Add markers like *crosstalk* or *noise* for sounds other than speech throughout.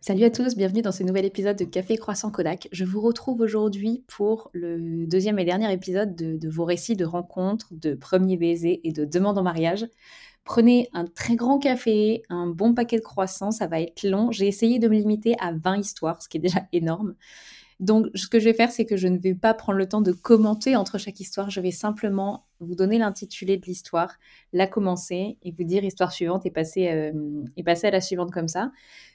Salut à tous, bienvenue dans ce nouvel épisode de Café Croissant Kodak. Je vous retrouve aujourd'hui pour le deuxième et dernier épisode de, vos récits de rencontres, de premiers baisers et de demandes en mariage. Prenez un très grand café, un bon paquet de croissants, ça va être long. J'ai essayé de me limiter à 20 histoires, ce qui est déjà énorme. Donc, ce que je vais faire, c'est que je ne vais pas prendre le temps de commenter entre chaque histoire. Je vais simplement vous donner l'intitulé de l'histoire, la commencer et vous dire histoire suivante et passer, euh, à la suivante comme ça.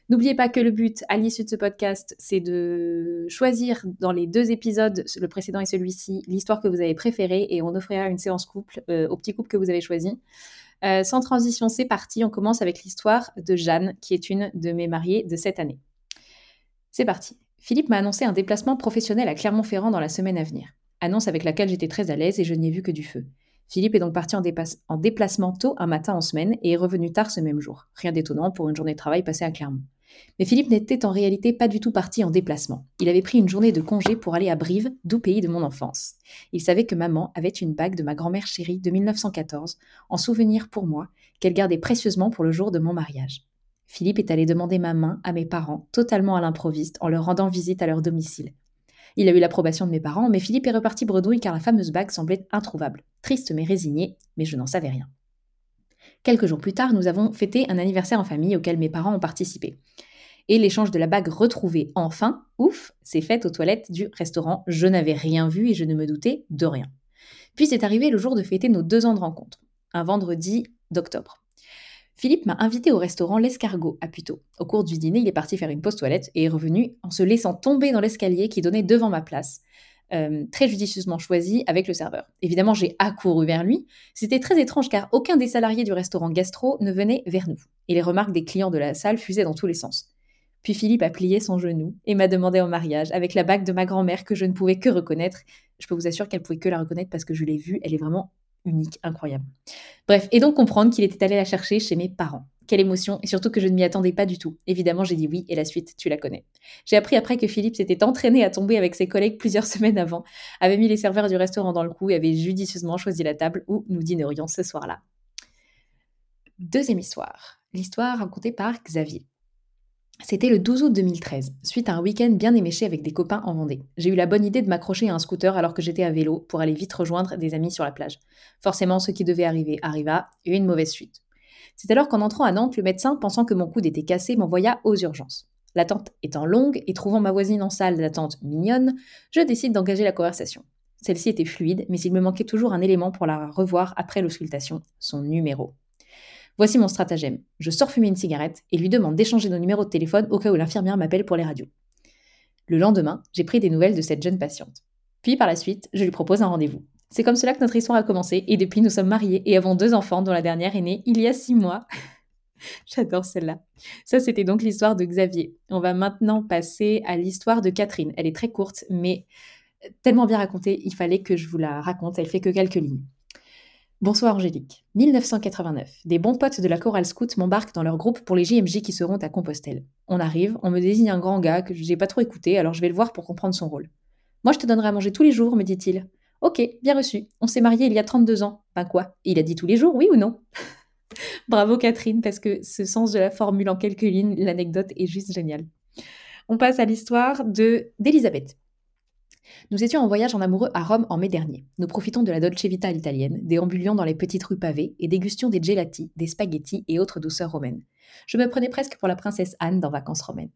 N'oubliez pas que le but à l'issue de ce podcast, c'est de choisir dans les deux épisodes, le précédent et celui-ci, l'histoire que vous avez préférée et on offrira une séance couple euh, au petit couple que vous avez choisi. Euh, sans transition, c'est parti. On commence avec l'histoire de Jeanne, qui est une de mes mariées de cette année. C'est parti. Philippe m'a annoncé un déplacement professionnel à Clermont-Ferrand dans la semaine à venir. Annonce avec laquelle j'étais très à l'aise et je n'y ai vu que du feu. Philippe est donc parti en, en, déplacement tôt un matin en semaine et est revenu tard ce même jour. Rien d'étonnant pour une journée de travail passée à Clermont. Mais Philippe n'était en réalité pas du tout parti en déplacement. Il avait pris une journée de congé pour aller à Brive, doux pays de mon enfance. Il savait que maman avait une bague de ma grand-mère chérie de 1914, en souvenir pour moi, qu'elle gardait précieusement pour le jour de mon mariage. Philippe est allé demander ma main à mes parents, totalement à l'improviste, en leur rendant visite à leur domicile. Il a eu l'approbation de mes parents, mais Philippe est reparti bredouille car la fameuse bague semblait introuvable. Triste mais résigné, mais je n'en savais rien. Quelques jours plus tard, nous avons fêté un anniversaire en famille auquel mes parents ont participé. Et l'échange de la bague retrouvée enfin, ouf, s'est fait aux toilettes du restaurant. Je n'avais rien vu et je ne me doutais de rien. Puis est arrivé le jour de fêter nos deux ans de rencontre, un vendredi d'octobre. Philippe m'a invité au restaurant L'Escargot à Puteaux. Au cours du dîner, il est parti faire une pause toilette et est revenu en se laissant tomber dans l'escalier qui donnait devant ma place. Euh, très judicieusement choisi avec le serveur. Évidemment, j'ai accouru vers lui. C'était très étrange car aucun des salariés du restaurant Gastro ne venait vers nous. Et les remarques des clients de la salle fusaient dans tous les sens. Puis Philippe a plié son genou et m'a demandé en mariage avec la bague de ma grand-mère que je ne pouvais que reconnaître. Je peux vous assurer qu'elle pouvait que la reconnaître parce que je l'ai vue. Elle est vraiment unique, incroyable. Bref, et donc comprendre qu'il était allé la chercher chez mes parents. Quelle émotion, et surtout que je ne m'y attendais pas du tout. Évidemment, j'ai dit oui, et la suite, tu la connais. J'ai appris après que Philippe s'était entraîné à tomber avec ses collègues plusieurs *laughs* semaines avant, avait mis les serveurs du restaurant dans le coup et avait judicieusement choisi la table où nous dînerions ce soir-là. Deuxième histoire, l'histoire racontée par Xavier. C'était le 12 août 2013, suite à un week-end bien éméché avec des copains en Vendée. J'ai eu la bonne idée de m'accrocher à un scooter alors que j'étais à vélo pour aller vite rejoindre des amis sur la plage. Forcément, ce qui devait arriver arriva, et une mauvaise suite. C'est alors qu'en entrant à Nantes, le médecin, pensant que mon coude était cassé, m'envoya aux urgences. L'attente étant longue et trouvant ma voisine en salle d'attente mignonne, je décide d'engager la conversation. Celle-ci était fluide, mais il me manquait toujours un élément pour la revoir après l'auscultation, son numéro. Voici mon stratagème. Je sors fumer une cigarette et lui demande d'échanger nos numéros de téléphone au cas où l'infirmière m'appelle pour les radios. Le lendemain, j'ai pris des nouvelles de cette jeune patiente. Puis par la suite, je lui propose un rendez-vous. C'est comme cela que notre histoire a commencé et depuis nous sommes mariés et avons deux enfants dont la dernière est née il y a six mois. *laughs* J'adore celle-là. Ça, c'était donc l'histoire de Xavier. On va maintenant passer à l'histoire de Catherine. Elle est très courte, mais tellement bien racontée, il fallait que je vous la raconte. Elle fait que quelques lignes. Bonsoir Angélique. 1989. Des bons potes de la chorale scout m'embarquent dans leur groupe pour les JMJ qui seront à Compostelle. On arrive, on me désigne un grand gars que j'ai pas trop écouté, alors je vais le voir pour comprendre son rôle. Moi, je te donnerai à manger tous les jours, me dit-il. Ok, bien reçu. On s'est mariés il y a 32 ans. Ben quoi Il a dit tous les jours, oui ou non? *laughs* Bravo Catherine, parce que ce sens de la formule en quelques lignes, l'anecdote est juste géniale. On passe à l'histoire de d'Elisabeth. Nous étions en voyage en amoureux à Rome en mai dernier. Nous profitons de la Dolce Vita à l'italienne, déambulions dans les petites rues pavées et dégustions des gelati, des spaghettis et autres douceurs romaines. Je me prenais presque pour la princesse Anne dans Vacances romaines.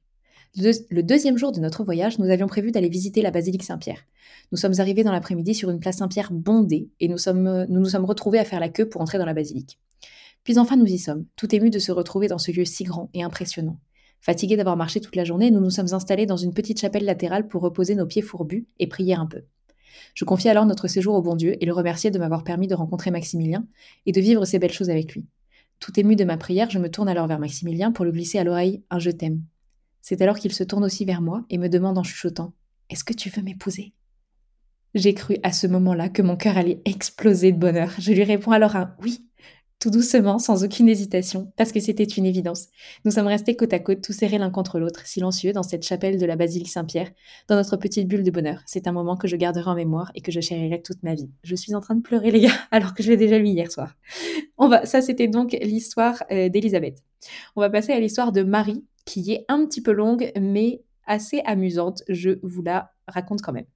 Le, deuxième jour de notre voyage, nous avions prévu d'aller visiter la basilique Saint-Pierre. Nous sommes arrivés dans l'après-midi sur une place Saint-Pierre bondée et nous, nous nous sommes retrouvés à faire la queue pour entrer dans la basilique. Puis enfin nous y sommes, tout émus de se retrouver dans ce lieu si grand et impressionnant. Fatigués d'avoir marché toute la journée, nous nous sommes installés dans une petite chapelle latérale pour reposer nos pieds fourbus et prier un peu. Je confiai alors notre séjour au bon Dieu et le remerciai de m'avoir permis de rencontrer Maximilien et de vivre ces belles choses avec lui. Tout ému de ma prière, je me tourne alors vers Maximilien pour lui glisser à l'oreille un je t'aime. C'est alors qu'il se tourne aussi vers moi et me demande en chuchotant Est-ce que tu veux m'épouser? J'ai cru à ce moment-là que mon cœur allait exploser de bonheur. Je lui réponds alors un oui tout doucement, sans aucune hésitation, parce que c'était une évidence. Nous sommes restés côte à côte, tout serrés l'un contre l'autre, silencieux, dans cette chapelle de la basilique Saint-Pierre, dans notre petite bulle de bonheur. C'est un moment que je garderai en mémoire et que je chérirai toute ma vie. Je suis en train de pleurer, les gars, *laughs* alors que je l'ai déjà lu hier soir. On va, ça, c'était donc l'histoire euh, d'Elisabeth. On va passer à l'histoire de Marie, qui est un petit peu longue, mais assez amusante. Je vous la raconte quand même.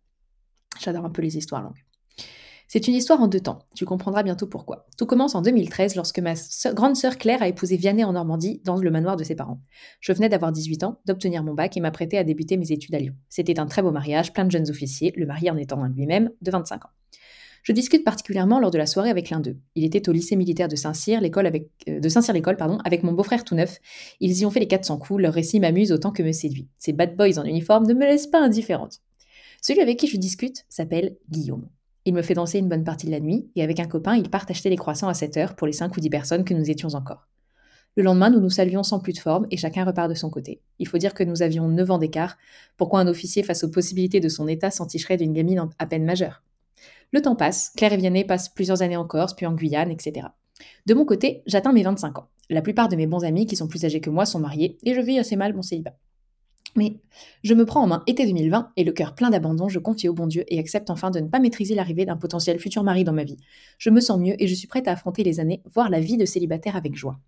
J'adore un peu les histoires longues. C'est une histoire en deux temps. Tu comprendras bientôt pourquoi. Tout commence en 2013 lorsque ma grande sœur Claire a épousé Vianney en Normandie, dans le manoir de ses parents. Je venais d'avoir 18 ans, d'obtenir mon bac et m'apprêtais à débuter mes études à Lyon. C'était un très beau mariage, plein de jeunes officiers, le mari en étant lui-même de 25 ans. Je discute particulièrement lors de la soirée avec l'un d'eux. Il était au lycée militaire de Saint-Cyr, l'école euh, de Saint-Cyr l'école, pardon, avec mon beau-frère tout neuf. Ils y ont fait les 400 coups, leur récit m'amuse autant que me séduit. Ces bad boys en uniforme ne me laissent pas indifférente. Celui avec qui je discute s'appelle Guillaume. Il me fait danser une bonne partie de la nuit, et avec un copain, ils partent acheter les croissants à 7 heures pour les 5 ou 10 personnes que nous étions encore. Le lendemain, nous nous saluons sans plus de forme et chacun repart de son côté. Il faut dire que nous avions 9 ans d'écart. Pourquoi un officier, face aux possibilités de son état, s'enticherait d'une gamine à peine majeure? Le temps passe, Claire et Vianney passent plusieurs années en Corse, puis en Guyane, etc. De mon côté, j'atteins mes 25 ans. La plupart de mes bons amis qui sont plus âgés que moi sont mariés et je vis assez mal mon célibat. Mais je me prends en main été 2020 et le cœur plein d'abandon, je confie au bon Dieu et accepte enfin de ne pas maîtriser l'arrivée d'un potentiel futur mari dans ma vie. Je me sens mieux et je suis prête à affronter les années, voire la vie de célibataire avec joie.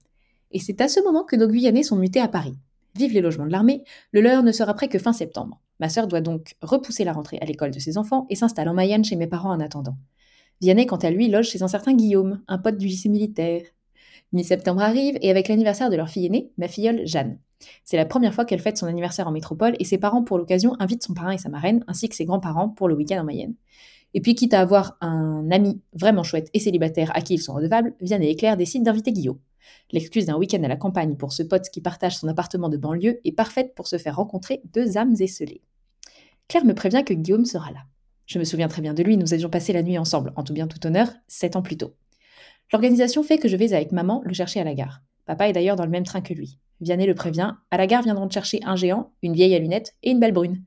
Et c'est à ce moment que nos Guyanais sont mutés à Paris. Vive les logements de l'armée, le leur ne sera prêt que fin septembre. Ma sœur doit donc repousser la rentrée à l'école de ses enfants et s'installe en Mayenne chez mes parents en attendant. Vianney, quant à lui, loge chez un certain Guillaume, un pote du lycée militaire. Mi-septembre arrive et avec l'anniversaire de leur fille aînée, ma filleule Jeanne. C'est la première fois qu'elle fête son anniversaire en métropole et ses parents, pour l'occasion, invitent son parrain et sa marraine, ainsi que ses grands-parents pour le week-end en Mayenne. Et puis, quitte à avoir un ami vraiment chouette et célibataire à qui ils sont redevables, Vianney et Claire décident d'inviter Guillaume. L'excuse d'un week-end à la campagne pour ce pote qui partage son appartement de banlieue est parfaite pour se faire rencontrer deux âmes esselées. Claire me prévient que Guillaume sera là. Je me souviens très bien de lui, nous avions passé la nuit ensemble, en tout bien tout honneur, sept ans plus tôt. L'organisation fait que je vais avec maman le chercher à la gare. Papa est d'ailleurs dans le même train que lui. Vianney le prévient, à la gare viendront chercher un géant, une vieille à lunettes et une belle brune.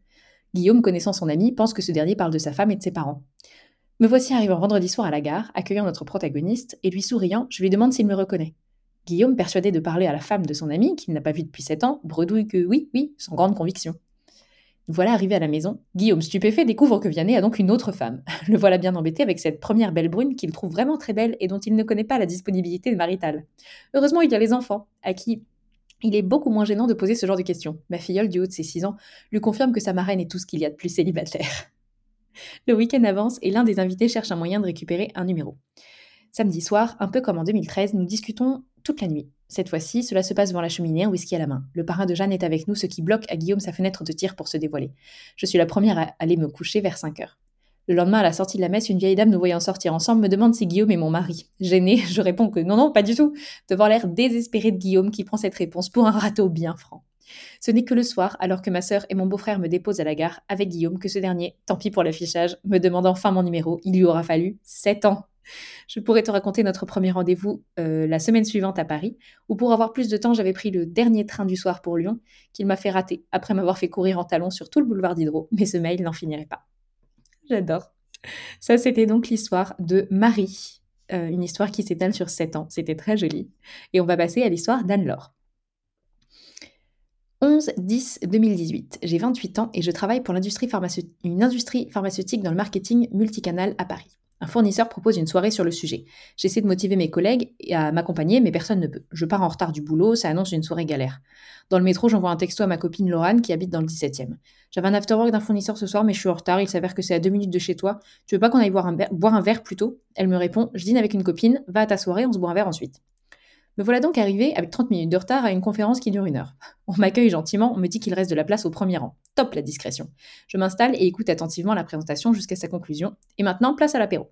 Guillaume, connaissant son ami, pense que ce dernier parle de sa femme et de ses parents. Me voici arrivant vendredi soir à la gare, accueillant notre protagoniste, et lui souriant, je lui demande s'il me reconnaît. Guillaume, persuadé de parler à la femme de son ami, qu'il n'a pas vue depuis sept ans, bredouille que oui, oui, sans grande conviction. Voilà arrivé à la maison. Guillaume, stupéfait, découvre que Vianney a donc une autre femme. *laughs* Le voilà bien embêté avec cette première belle brune qu'il trouve vraiment très belle et dont il ne connaît pas la disponibilité maritale. Heureusement, il y a les enfants, à qui il est beaucoup moins gênant de poser ce genre de questions. Ma filleule, du haut de ses 6 ans, lui confirme que sa marraine est tout ce qu'il y a de plus célibataire. *laughs* Le week-end avance et l'un des invités cherche un moyen de récupérer un numéro. Samedi soir, un peu comme en 2013, nous discutons toute la nuit. Cette fois-ci, cela se passe devant la cheminée, un whisky à la main. Le parrain de Jeanne est avec nous, ce qui bloque à Guillaume sa fenêtre de tir pour se dévoiler. Je suis la première à aller me coucher vers 5 heures. Le lendemain, à la sortie de la messe, une vieille dame nous voyant sortir ensemble me demande si Guillaume est mon mari. Gênée, *laughs* je réponds que non, non, pas du tout, devant l'air désespéré de Guillaume qui prend cette réponse pour un râteau bien franc. Ce n'est que le soir, alors que ma sœur et mon beau-frère me déposent à la gare avec Guillaume, que ce dernier, tant pis pour l'affichage, me demande enfin mon numéro. Il lui aura fallu sept ans. Je pourrais te raconter notre premier rendez-vous euh, la semaine suivante à Paris, où pour avoir plus de temps, j'avais pris le dernier train du soir pour Lyon, qu'il m'a fait rater après m'avoir fait courir en talons sur tout le boulevard d'Hydro, mais ce mail n'en finirait pas. J'adore. Ça, c'était donc l'histoire de Marie, euh, une histoire qui s'étale sur 7 ans. C'était très joli. Et on va passer à l'histoire d'Anne-Laure. 11-10-2018. J'ai 28 ans et je travaille pour une industrie pharmaceutique dans le marketing multicanal à Paris. Un fournisseur propose une soirée sur le sujet. J'essaie de motiver mes collègues à m'accompagner, mais personne ne peut. Je pars en retard du boulot, ça annonce une soirée galère. Dans le métro, j'envoie un texto à ma copine Laurane qui habite dans le 17e. J'avais un afterwork d'un fournisseur ce soir, mais je suis en retard, il s'avère que c'est à deux minutes de chez toi. Tu veux pas qu'on aille boire un, verre plus tôt Elle me répond Je dîne avec une copine, va à ta soirée, on se boit un verre ensuite. Me voilà donc arrivé avec 30 minutes de retard à une conférence qui dure une heure. On m'accueille gentiment, on me dit qu'il reste de la place au premier rang. Top la discrétion. Je m'installe et écoute attentivement la présentation jusqu'à sa conclusion. Et maintenant, place à l'apéro.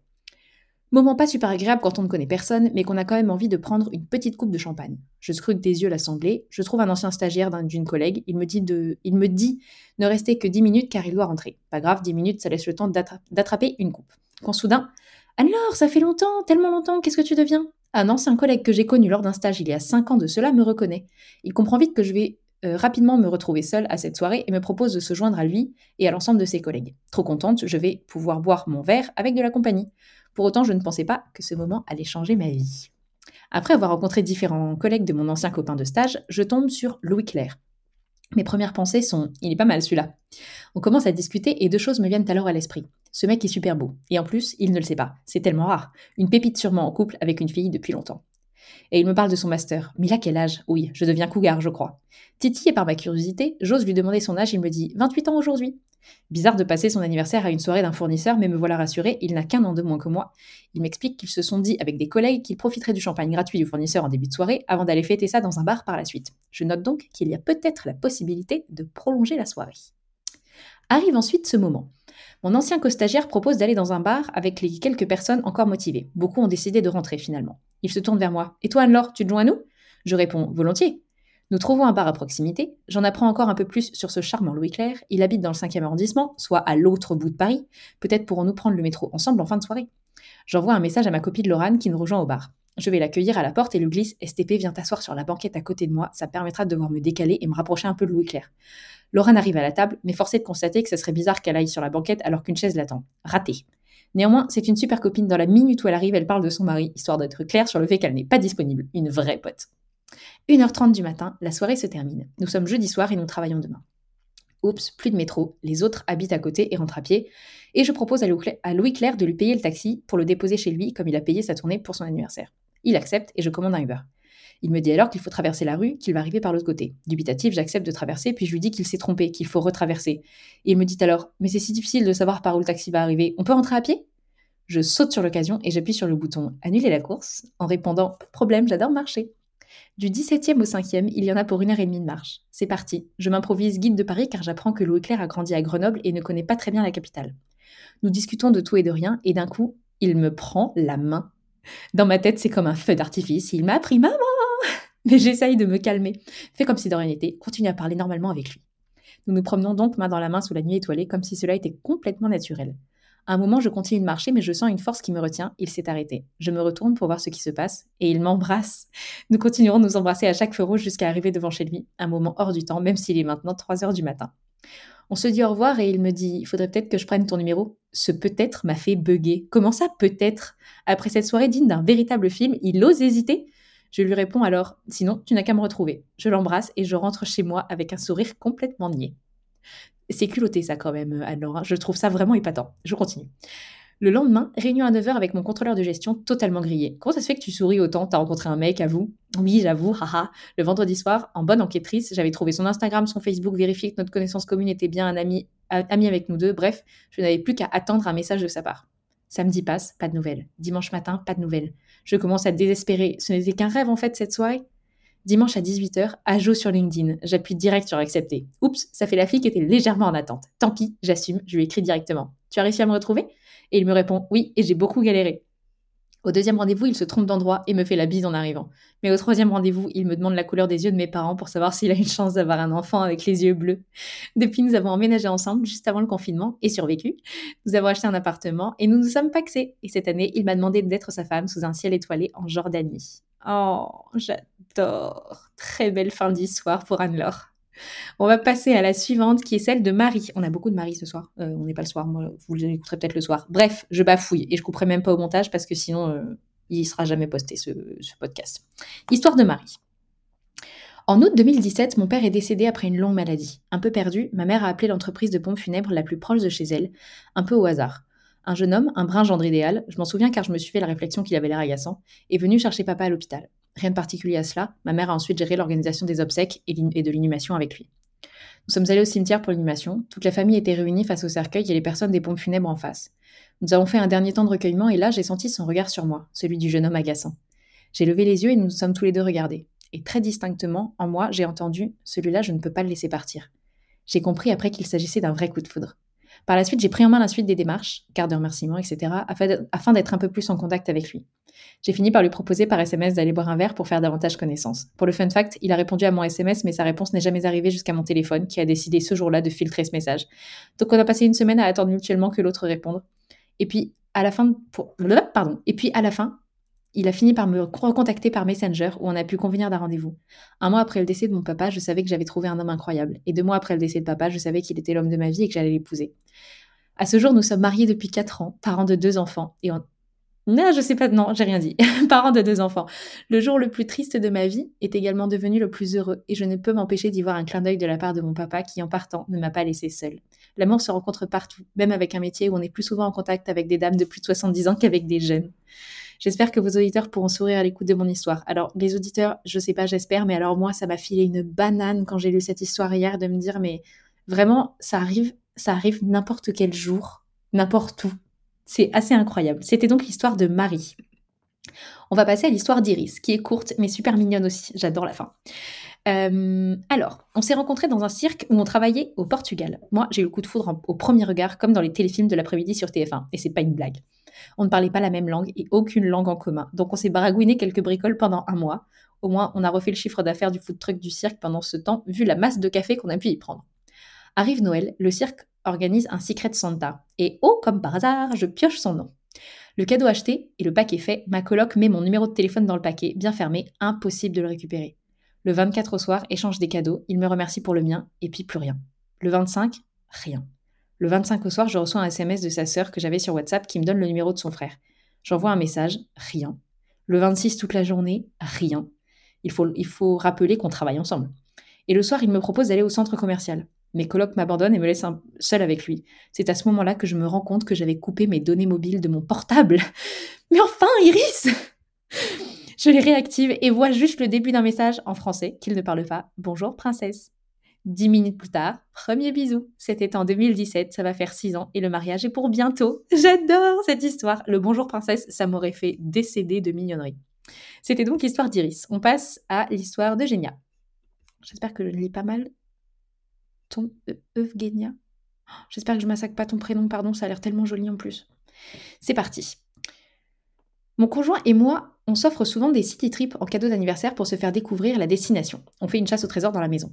Moment pas super agréable quand on ne connaît personne, mais qu'on a quand même envie de prendre une petite coupe de champagne. Je scrute des yeux l'assemblée, je trouve un ancien stagiaire d'une collègue, il me, dit de, il me dit ne rester que 10 minutes car il doit rentrer. Pas grave, 10 minutes, ça laisse le temps d'attraper une coupe. Quand soudain, alors, ça fait longtemps, tellement longtemps, qu'est-ce que tu deviens? Un ancien collègue que j'ai connu lors d'un stage il y a 5 ans de cela me reconnaît. Il comprend vite que je vais euh, rapidement me retrouver seule à cette soirée et me propose de se joindre à lui et à l'ensemble de ses collègues. Trop contente, je vais pouvoir boire mon verre avec de la compagnie. Pour autant, je ne pensais pas que ce moment allait changer ma vie. Après avoir rencontré différents collègues de mon ancien copain de stage, je tombe sur Louis Claire. Mes premières pensées sont il est pas mal celui-là. On commence à discuter et deux choses me viennent alors à l'esprit. Ce mec est super beau. Et en plus, il ne le sait pas. C'est tellement rare. Une pépite sûrement en couple avec une fille depuis longtemps. Et il me parle de son master. Mais il quel âge? Oui, je deviens cougar, je crois. Titi, et par ma curiosité, j'ose lui demander son âge, il me dit 28 ans aujourd'hui. Bizarre de passer son anniversaire à une soirée d'un fournisseur, mais me voilà rassuré, il n'a qu'un an de moins que moi. Il m'explique qu'ils se sont dit avec des collègues qu'ils profiteraient du champagne gratuit du fournisseur en début de soirée avant d'aller fêter ça dans un bar par la suite. Je note donc qu'il y a peut-être la possibilité de prolonger la soirée. Arrive ensuite ce moment. Mon ancien co-stagiaire propose d'aller dans un bar avec les quelques personnes encore motivées. Beaucoup ont décidé de rentrer finalement. Il se tourne vers moi. Et toi, Anne-Laure, tu te joins à nous? Je réponds volontiers. Nous trouvons un bar à proximité. J'en apprends encore un peu plus sur ce charmant Louis Clair. Il habite dans le 5e arrondissement, soit à l'autre bout de Paris. Peut-être pourrons-nous prendre le métro ensemble en fin de soirée. J'envoie un message à ma copine Laurane qui nous rejoint au bar. Je vais l'accueillir à la porte et lui glisse STP, viens t'asseoir sur la banquette à côté de moi, ça permettra de devoir me décaler et me rapprocher un peu de Louis Clair. Laurane arrive à la table, mais forcée de constater que ce serait bizarre qu'elle aille sur la banquette alors qu'une chaise l'attend. Raté. Néanmoins, c'est une super copine. Dans la minute où elle arrive, elle parle de son mari, histoire d'être claire sur le fait qu'elle n'est pas disponible. Une vraie pote. 1h30 du matin, la soirée se termine. Nous sommes jeudi soir et nous travaillons demain. Oups, plus de métro, les autres habitent à côté et rentrent à pied, et je propose à Louis Claire de lui payer le taxi pour le déposer chez lui comme il a payé sa tournée pour son anniversaire. Il accepte et je commande un Uber. Il me dit alors qu'il faut traverser la rue, qu'il va arriver par l'autre côté. Dubitatif, j'accepte de traverser, puis je lui dis qu'il s'est trompé, qu'il faut retraverser. Et il me dit alors Mais c'est si difficile de savoir par où le taxi va arriver, on peut rentrer à pied? Je saute sur l'occasion et j'appuie sur le bouton Annuler la course en répondant Pas de problème, j'adore marcher. Du 17e au 5e, il y en a pour une heure et demie de marche. C'est parti. Je m'improvise guide de Paris car j'apprends que Louis Claire a grandi à Grenoble et ne connaît pas très bien la capitale. Nous discutons de tout et de rien et d'un coup, il me prend la main. Dans ma tête, c'est comme un feu d'artifice. Il m'a pris maman *laughs* Mais j'essaye de me calmer. Fais comme si de rien n'était. Continue à parler normalement avec lui. Nous nous promenons donc main dans la main sous la nuit étoilée comme si cela était complètement naturel. Un moment, je continue de marcher, mais je sens une force qui me retient. Il s'est arrêté. Je me retourne pour voir ce qui se passe, et il m'embrasse. Nous continuerons de nous embrasser à chaque feu rouge jusqu'à arriver devant chez lui, un moment hors du temps, même s'il est maintenant 3 heures du matin. On se dit au revoir et il me dit Il faudrait peut-être que je prenne ton numéro. Ce peut-être m'a fait bugger. Comment ça, peut-être? Après cette soirée digne d'un véritable film, il ose hésiter? Je lui réponds alors Sinon, tu n'as qu'à me retrouver. Je l'embrasse et je rentre chez moi avec un sourire complètement niais. C'est culotté ça quand même, alors. Hein. Je trouve ça vraiment épatant. Je continue. Le lendemain, réunion à 9h avec mon contrôleur de gestion totalement grillé. Comment ça se fait que tu souris autant? T'as rencontré un mec, à vous Oui, j'avoue, haha. Le vendredi soir, en bonne enquêtrice, j'avais trouvé son Instagram, son Facebook, vérifié que notre connaissance commune était bien un ami, ami avec nous deux. Bref, je n'avais plus qu'à attendre un message de sa part. Samedi passe, pas de nouvelles. Dimanche matin, pas de nouvelles. Je commence à désespérer. Ce n'était qu'un rêve en fait cette soirée? Dimanche à 18h, ajout sur LinkedIn. J'appuie direct sur accepter. Oups, ça fait la fille qui était légèrement en attente. Tant pis, j'assume, je lui écris directement. Tu as réussi à me retrouver? Et il me répond oui, et j'ai beaucoup galéré. Au deuxième rendez-vous, il se trompe d'endroit et me fait la bise en arrivant. Mais au troisième rendez-vous, il me demande la couleur des yeux de mes parents pour savoir s'il a une chance d'avoir un enfant avec les yeux bleus. Depuis, nous avons emménagé ensemble juste avant le confinement et survécu. Nous avons acheté un appartement et nous nous sommes paxés. Et cette année, il m'a demandé d'être sa femme sous un ciel étoilé en Jordanie. Oh, j'adore. Très belle fin d'histoire pour Anne-Laure. On va passer à la suivante qui est celle de Marie. On a beaucoup de Marie ce soir. Euh, on n'est pas le soir, moi, vous l'écouterez peut-être le soir. Bref, je bafouille et je couperai même pas au montage parce que sinon euh, il ne sera jamais posté ce, podcast. Histoire de Marie. En août 2017, mon père est décédé après une longue maladie. Un peu perdu, ma mère a appelé l'entreprise de pompes funèbres la plus proche de chez elle, un peu au hasard. Un jeune homme, un brin gendre idéal, je m'en souviens car je me suis fait la réflexion qu'il avait l'air agaçant, est venu chercher papa à l'hôpital. Rien de particulier à cela, ma mère a ensuite géré l'organisation des obsèques et de l'inhumation avec lui. Nous sommes allés au cimetière pour l'inhumation, toute la famille était réunie face au cercueil et les personnes des pompes funèbres en face. Nous avons fait un dernier temps de recueillement et là j'ai senti son regard sur moi, celui du jeune homme agaçant. J'ai levé les yeux et nous nous sommes tous les deux regardés. Et très distinctement, en moi, j'ai entendu Celui-là, je ne peux pas le laisser partir. J'ai compris après qu'il s'agissait d'un vrai coup de foudre. Par la suite, j'ai pris en main la suite des démarches, carte de remerciement, etc., afin d'être un peu plus en contact avec lui. J'ai fini par lui proposer par SMS d'aller boire un verre pour faire davantage connaissance. Pour le fun fact, il a répondu à mon SMS, mais sa réponse n'est jamais arrivée jusqu'à mon téléphone, qui a décidé ce jour-là de filtrer ce message. Donc on a passé une semaine à attendre mutuellement que l'autre réponde. Et puis, à la fin, pardon. Et puis à la fin, il a fini par me recontacter par Messenger où on a pu convenir d'un rendez-vous. Un mois après le décès de mon papa, je savais que j'avais trouvé un homme incroyable. Et deux mois après le décès de papa, je savais qu'il était l'homme de ma vie et que j'allais l'épouser. À ce jour, nous sommes mariés depuis 4 ans, parents de deux enfants. Et on... Non, je sais pas, non, j'ai rien dit. *laughs* parents de deux enfants. Le jour le plus triste de ma vie est également devenu le plus heureux. Et je ne peux m'empêcher d'y voir un clin d'œil de la part de mon papa qui, en partant, ne m'a pas laissé seule. L'amour se rencontre partout, même avec un métier où on est plus souvent en contact avec des dames de plus de 70 ans qu'avec des jeunes. J'espère que vos auditeurs pourront sourire à l'écoute de mon histoire. Alors, les auditeurs, je sais pas, j'espère, mais alors moi, ça m'a filé une banane quand j'ai lu cette histoire hier de me dire, mais vraiment, ça arrive, ça arrive n'importe quel jour, n'importe où. C'est assez incroyable. C'était donc l'histoire de Marie. On va passer à l'histoire d'Iris, qui est courte mais super mignonne aussi. J'adore la fin. Euh, alors, on s'est rencontrés dans un cirque où on travaillait au Portugal. Moi, j'ai eu le coup de foudre au premier regard, comme dans les téléfilms de l'après-midi sur TF1, et c'est pas une blague. On ne parlait pas la même langue et aucune langue en commun, donc on s'est baragouiné quelques bricoles pendant un mois. Au moins, on a refait le chiffre d'affaires du food truck du cirque pendant ce temps, vu la masse de café qu'on a pu y prendre. Arrive Noël, le cirque organise un Secret Santa, et oh, comme par hasard, je pioche son nom. Le cadeau acheté et le paquet fait, ma coloc met mon numéro de téléphone dans le paquet, bien fermé, impossible de le récupérer. Le 24 au soir, échange des cadeaux, il me remercie pour le mien, et puis plus rien. Le 25, rien. Le 25 au soir, je reçois un SMS de sa sœur que j'avais sur WhatsApp qui me donne le numéro de son frère. J'envoie un message, rien. Le 26 toute la journée, rien. Il faut, il faut rappeler qu'on travaille ensemble. Et le soir, il me propose d'aller au centre commercial. Mes colocs m'abandonnent et me laissent seul avec lui. C'est à ce moment-là que je me rends compte que j'avais coupé mes données mobiles de mon portable. *laughs* Mais enfin, Iris *laughs* Je les réactive et vois juste le début d'un message en français qu'il ne parle pas. Bonjour princesse. Dix minutes plus tard, premier bisou. C'était en 2017, ça va faire six ans et le mariage est pour bientôt. J'adore cette histoire. Le bonjour princesse, ça m'aurait fait décéder de mignonnerie. C'était donc l'histoire d'Iris. On passe à l'histoire de Génia. J'espère que je lis pas mal ton e-, Eugenia. J'espère que je massacre pas ton prénom, pardon, ça a l'air tellement joli en plus. C'est parti. Mon conjoint et moi, on s'offre souvent des city trips en cadeau d'anniversaire pour se faire découvrir la destination. On fait une chasse au trésor dans la maison.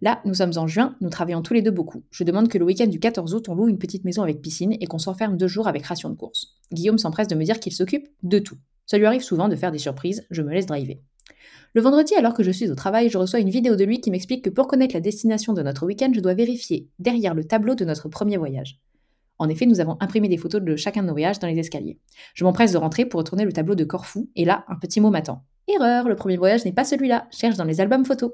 Là, nous sommes en juin, nous travaillons tous les deux beaucoup. Je demande que le week-end du 14 août, on loue une petite maison avec piscine et qu'on s'enferme deux jours avec ration de course. Guillaume s'empresse de me dire qu'il s'occupe de tout. Ça lui arrive souvent de faire des surprises, je me laisse driver. Le vendredi, alors que je suis au travail, je reçois une vidéo de lui qui m'explique que pour connaître la destination de notre week-end, je dois vérifier derrière le tableau de notre premier voyage. En effet, nous avons imprimé des photos de chacun de nos voyages dans les escaliers. Je m'empresse de rentrer pour retourner le tableau de Corfou, et là, un petit mot m'attend. Erreur, le premier voyage n'est pas celui-là, cherche dans les albums photos.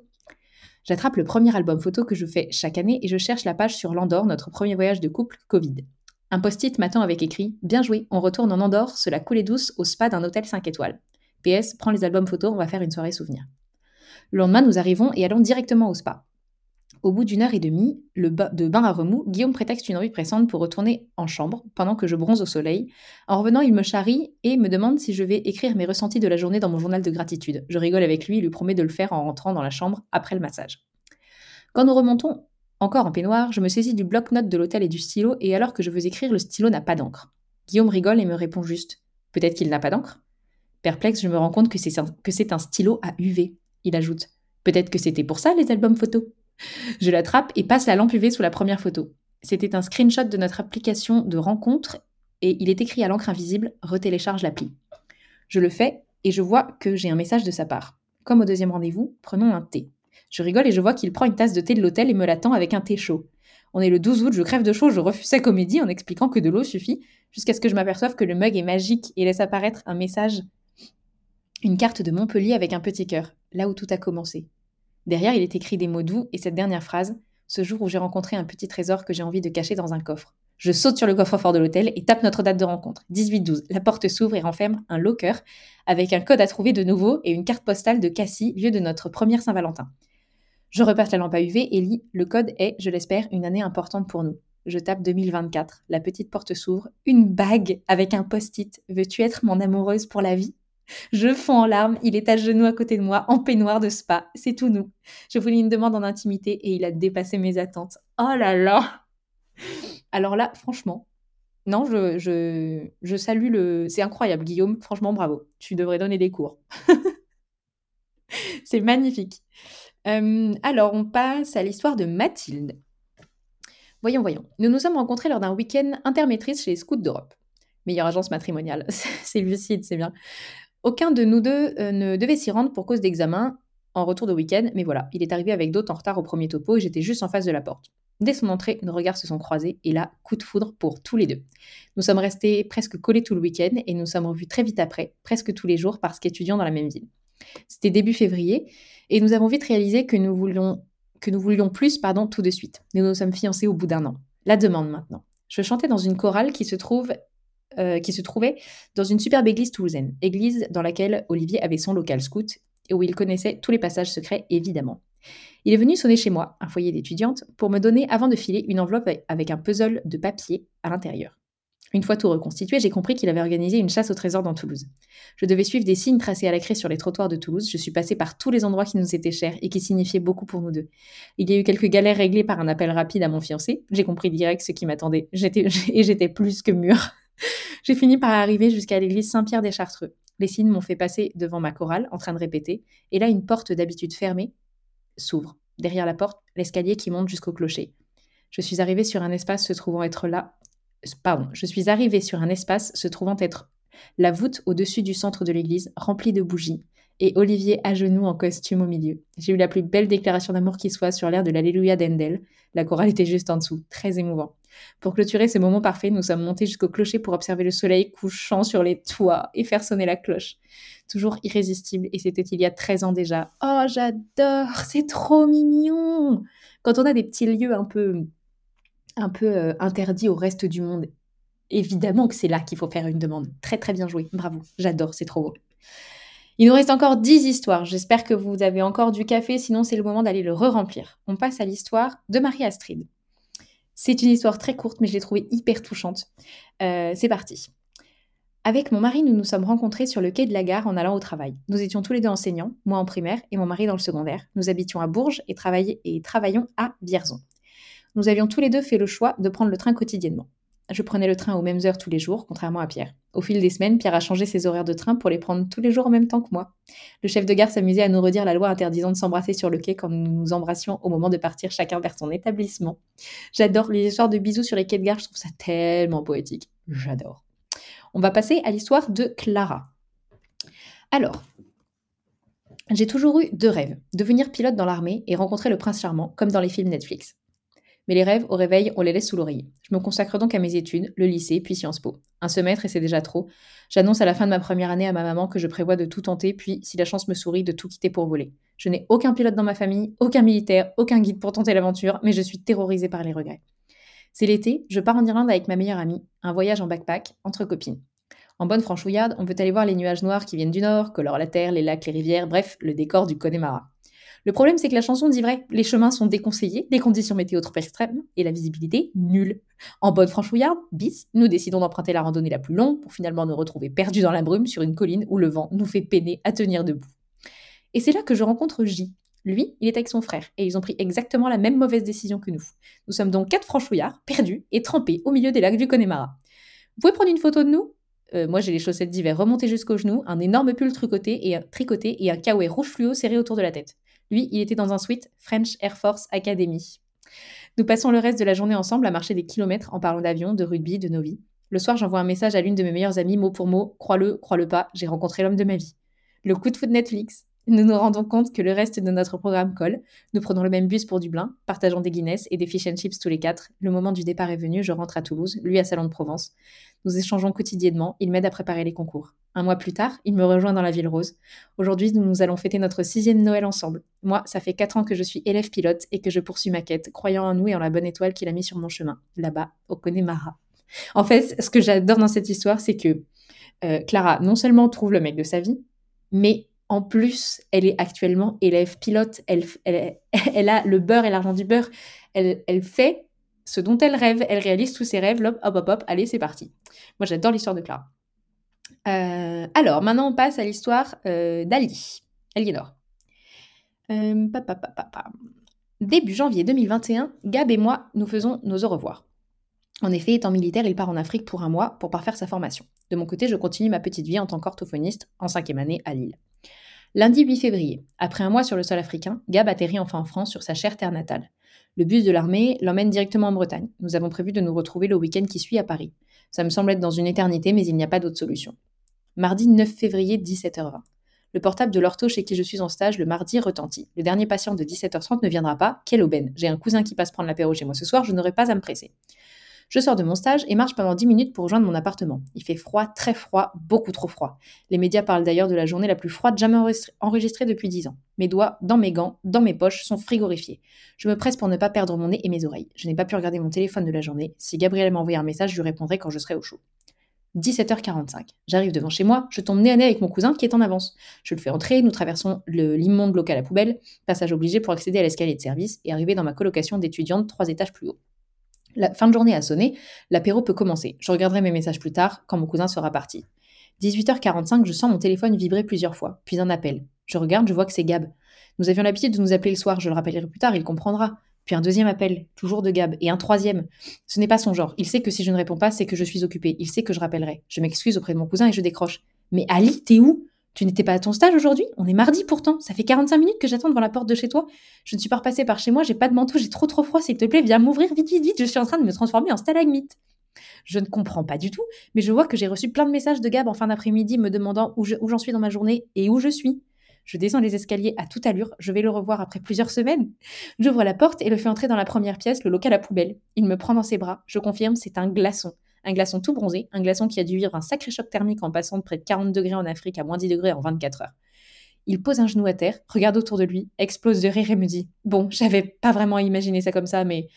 J'attrape le premier album photo que je fais chaque année et je cherche la page sur l'Andorre, notre premier voyage de couple Covid. Un post-it m'attend avec écrit Bien joué, on retourne en Andorre, cela coulait douce au spa d'un hôtel 5 étoiles. PS, prends les albums photos, on va faire une soirée souvenir. Le lendemain, nous arrivons et allons directement au spa. Au bout d'une heure et demie le de bain à remous, Guillaume prétexte une envie pressante pour retourner en chambre pendant que je bronze au soleil. En revenant, il me charrie et me demande si je vais écrire mes ressentis de la journée dans mon journal de gratitude. Je rigole avec lui et lui promets de le faire en rentrant dans la chambre après le massage. Quand nous remontons, encore en peignoir, je me saisis du bloc-notes de l'hôtel et du stylo et alors que je veux écrire, le stylo n'a pas d'encre. Guillaume rigole et me répond juste Peut-être qu'il n'a pas d'encre? Perplexe, je me rends compte que c'est un, un stylo à UV. Il ajoute Peut-être que c'était pour ça les albums photos je l'attrape et passe la lampe UV sous la première photo. C'était un screenshot de notre application de rencontre et il est écrit à l'encre invisible Retélécharge l'appli. Je le fais et je vois que j'ai un message de sa part. Comme au deuxième rendez-vous, prenons un thé. Je rigole et je vois qu'il prend une tasse de thé de l'hôtel et me l'attend avec un thé chaud. On est le 12 août, je crève de chaud, je refuse sa comédie en expliquant que de l'eau suffit, jusqu'à ce que je m'aperçoive que le mug est magique et laisse apparaître un message, une carte de Montpellier avec un petit cœur, là où tout a commencé. Derrière, il est écrit des mots doux et cette dernière phrase Ce jour où j'ai rencontré un petit trésor que j'ai envie de cacher dans un coffre. Je saute sur le coffre-fort de l'hôtel et tape notre date de rencontre. 18-12. La porte s'ouvre et renferme un locker avec un code à trouver de nouveau et une carte postale de Cassis, lieu de notre première Saint-Valentin. Je repasse la lampe à UV et lis Le code est, je l'espère, une année importante pour nous. Je tape 2024. La petite porte s'ouvre. Une bague avec un post-it. Veux-tu être mon amoureuse pour la vie? Je fonds en larmes, il est à genoux à côté de moi, en peignoir de spa. C'est tout nous. Je voulais une demande en intimité et il a dépassé mes attentes. Oh là là Alors là, franchement, non, je, je, salue le... C'est incroyable, Guillaume. Franchement, bravo. Tu devrais donner des cours. *laughs* C'est magnifique. Euh, alors, on passe à l'histoire de Mathilde. Voyons, voyons. Nous nous sommes rencontrés lors d'un week-end intermétrice chez les Scouts d'Europe. Meilleure agence matrimoniale. *laughs* c'est lucide, c'est bien. Aucun de nous deux euh, ne devait s'y rendre pour cause d'examen en retour de week-end, mais voilà, il est arrivé avec d'autres en retard au premier topo et j'étais juste en face de la porte. Dès son entrée, nos regards se sont croisés et là, coup de foudre pour tous les deux. Nous sommes restés presque collés tout le week-end et nous sommes revus très vite après, presque tous les jours parce qu'étudiants dans la même ville. C'était début février et nous avons vite réalisé que nous voulions, que nous voulions plus pardon, tout de suite. Nous nous sommes fiancés au bout d'un an. La demande maintenant. Je chantais dans une chorale qui se trouve euh, qui se trouvait dans une superbe église toulousaine, église dans laquelle Olivier avait son local scout et où il connaissait tous les passages secrets, évidemment. Il est venu sonner chez moi, un foyer d'étudiante, pour me donner, avant de filer, une enveloppe avec un puzzle de papier à l'intérieur. Une fois tout reconstitué, j'ai compris qu'il avait organisé une chasse au trésor dans Toulouse. Je devais suivre des signes tracés à la craie sur les trottoirs de Toulouse. Je suis passée par tous les endroits qui nous étaient chers et qui signifiaient beaucoup pour nous deux. Il y a eu quelques galères réglées par un appel rapide à mon fiancé. J'ai compris direct ce qui m'attendait. J'étais *laughs* et j'étais plus que mûre. J'ai fini par arriver jusqu'à l'église Saint-Pierre des Chartreux. Les signes m'ont fait passer devant ma chorale, en train de répéter, et là une porte d'habitude fermée s'ouvre. Derrière la porte, l'escalier qui monte jusqu'au clocher. Je suis arrivée sur un espace se trouvant être là je suis sur un espace se trouvant être la voûte au-dessus du centre de l'église, remplie de bougies, et Olivier à genoux en costume au milieu. J'ai eu la plus belle déclaration d'amour qui soit sur l'air de l'Alléluia d'Endel. La chorale était juste en dessous, très émouvant. Pour clôturer ce moment parfait, nous sommes montés jusqu'au clocher pour observer le soleil couchant sur les toits et faire sonner la cloche. Toujours irrésistible, et c'était il y a 13 ans déjà. Oh, j'adore, c'est trop mignon Quand on a des petits lieux un peu un peu euh, interdit au reste du monde. Évidemment que c'est là qu'il faut faire une demande. Très très bien joué, bravo, j'adore, c'est trop beau. Il nous reste encore 10 histoires, j'espère que vous avez encore du café, sinon c'est le moment d'aller le re-remplir. On passe à l'histoire de Marie-Astrid. C'est une histoire très courte, mais je l'ai trouvée hyper touchante. Euh, c'est parti. Avec mon mari, nous nous sommes rencontrés sur le quai de la gare en allant au travail. Nous étions tous les deux enseignants, moi en primaire et mon mari dans le secondaire. Nous habitions à Bourges et, et travaillions à Vierzon nous avions tous les deux fait le choix de prendre le train quotidiennement. Je prenais le train aux mêmes heures tous les jours, contrairement à Pierre. Au fil des semaines, Pierre a changé ses horaires de train pour les prendre tous les jours en même temps que moi. Le chef de gare s'amusait à nous redire la loi interdisant de s'embrasser sur le quai quand nous nous embrassions au moment de partir chacun vers son établissement. J'adore les histoires de bisous sur les quais de gare, je trouve ça tellement poétique. J'adore. On va passer à l'histoire de Clara. Alors, j'ai toujours eu deux rêves, devenir pilote dans l'armée et rencontrer le prince charmant, comme dans les films Netflix. Mais les rêves, au réveil, on les laisse sous l'oreiller. Je me consacre donc à mes études, le lycée, puis Sciences Po. Un semestre et c'est déjà trop. J'annonce à la fin de ma première année à ma maman que je prévois de tout tenter, puis, si la chance me sourit, de tout quitter pour voler. Je n'ai aucun pilote dans ma famille, aucun militaire, aucun guide pour tenter l'aventure, mais je suis terrorisée par les regrets. C'est l'été, je pars en Irlande avec ma meilleure amie, un voyage en backpack, entre copines. En bonne franchouillarde, on veut aller voir les nuages noirs qui viennent du nord, colorent la terre, les lacs, les rivières, bref, le décor du Connemara. Le problème, c'est que la chanson dit vrai. Les chemins sont déconseillés, les conditions météo trop extrêmes et la visibilité nulle. En bonne franchouillarde, bis, nous décidons d'emprunter la randonnée la plus longue pour finalement nous retrouver perdus dans la brume sur une colline où le vent nous fait peiner à tenir debout. Et c'est là que je rencontre J. Lui, il est avec son frère et ils ont pris exactement la même mauvaise décision que nous. Nous sommes donc quatre franchouillards, perdus et trempés au milieu des lacs du Connemara. Vous pouvez prendre une photo de nous? Euh, moi, j'ai les chaussettes d'hiver remontées jusqu'aux genoux, un énorme pull tricoté et un, tricoté et un kawaii rouge fluo serré autour de la tête. Lui, il était dans un suite French Air Force Academy. Nous passons le reste de la journée ensemble à marcher des kilomètres en parlant d'avion, de rugby, de nos vies. Le soir, j'envoie un message à l'une de mes meilleures amies, mot pour mot, crois-le, crois-le pas, j'ai rencontré l'homme de ma vie. Le coup de foot Netflix. Nous nous rendons compte que le reste de notre programme colle. Nous prenons le même bus pour Dublin, partageons des Guinness et des fish and chips tous les quatre. Le moment du départ est venu, je rentre à Toulouse, lui à Salon de Provence. Nous échangeons quotidiennement, il m'aide à préparer les concours. Un mois plus tard, il me rejoint dans la ville rose. Aujourd'hui, nous allons fêter notre sixième Noël ensemble. Moi, ça fait quatre ans que je suis élève pilote et que je poursuis ma quête, croyant en nous et en la bonne étoile qu'il a mis sur mon chemin, là-bas, au Connemara. En fait, ce que j'adore dans cette histoire, c'est que euh, Clara, non seulement trouve le mec de sa vie, mais en plus, elle est actuellement élève pilote. Elle, a le beurre et l'argent du beurre. Elle, fait ce dont elle rêve. Elle réalise tous ses rêves. Hop, hop, hop, allez, c'est parti. Moi, j'adore l'histoire de Clara. Euh, alors, maintenant, on passe à l'histoire euh, d'Ali, Aliénor. Euh, Début janvier 2021, Gab et moi, nous faisons nos au revoir. En effet, étant militaire, il part en Afrique pour un mois pour parfaire sa formation. De mon côté, je continue ma petite vie en tant qu'orthophoniste en cinquième année à Lille. Lundi 8 février, après un mois sur le sol africain, Gab atterrit enfin en France sur sa chère terre natale. Le bus de l'armée l'emmène directement en Bretagne. Nous avons prévu de nous retrouver le week-end qui suit à Paris. Ça me semble être dans une éternité, mais il n'y a pas d'autre solution. Mardi 9 février, 17h20. Le portable de l'ortho chez qui je suis en stage le mardi retentit. Le dernier patient de 17h30 ne viendra pas. Quelle aubaine J'ai un cousin qui passe prendre l'apéro chez moi ce soir, je n'aurai pas à me presser. Je sors de mon stage et marche pendant 10 minutes pour rejoindre mon appartement. Il fait froid, très froid, beaucoup trop froid. Les médias parlent d'ailleurs de la journée la plus froide jamais enregistrée depuis 10 ans. Mes doigts, dans mes gants, dans mes poches, sont frigorifiés. Je me presse pour ne pas perdre mon nez et mes oreilles. Je n'ai pas pu regarder mon téléphone de la journée. Si Gabriel m'a envoyé un message, je lui répondrai quand je serai au chaud. 17h45. J'arrive devant chez moi, je tombe nez à nez avec mon cousin qui est en avance. Je le fais entrer, nous traversons l'immonde local à poubelle, passage obligé pour accéder à l'escalier de service et arriver dans ma colocation d'étudiante trois étages plus haut. La fin de journée a sonné, l'apéro peut commencer. Je regarderai mes messages plus tard, quand mon cousin sera parti. 18h45, je sens mon téléphone vibrer plusieurs fois, puis un appel. Je regarde, je vois que c'est Gab. Nous avions l'habitude de nous appeler le soir, je le rappellerai plus tard, il comprendra. Puis un deuxième appel, toujours de Gab, et un troisième. Ce n'est pas son genre. Il sait que si je ne réponds pas, c'est que je suis occupée. Il sait que je rappellerai. Je m'excuse auprès de mon cousin et je décroche. Mais Ali, t'es où? Tu n'étais pas à ton stage aujourd'hui? On est mardi pourtant. Ça fait 45 minutes que j'attends devant la porte de chez toi. Je ne suis pas repassée par chez moi, j'ai pas de manteau, j'ai trop trop froid, s'il te plaît, viens m'ouvrir vite, vite, vite. Je suis en train de me transformer en stalagmite. Je ne comprends pas du tout, mais je vois que j'ai reçu plein de messages de Gab en fin d'après-midi me demandant où j'en suis dans ma journée et où je suis. Je descends les escaliers à toute allure, je vais le revoir après plusieurs semaines. J'ouvre la porte et le fais entrer dans la première pièce, le local à poubelle. Il me prend dans ses bras, je confirme, c'est un glaçon. Un glaçon tout bronzé, un glaçon qui a dû vivre un sacré choc thermique en passant de près de 40 degrés en Afrique à moins 10 degrés en 24 heures. Il pose un genou à terre, regarde autour de lui, explose de rire et me dit Bon, j'avais pas vraiment imaginé ça comme ça, mais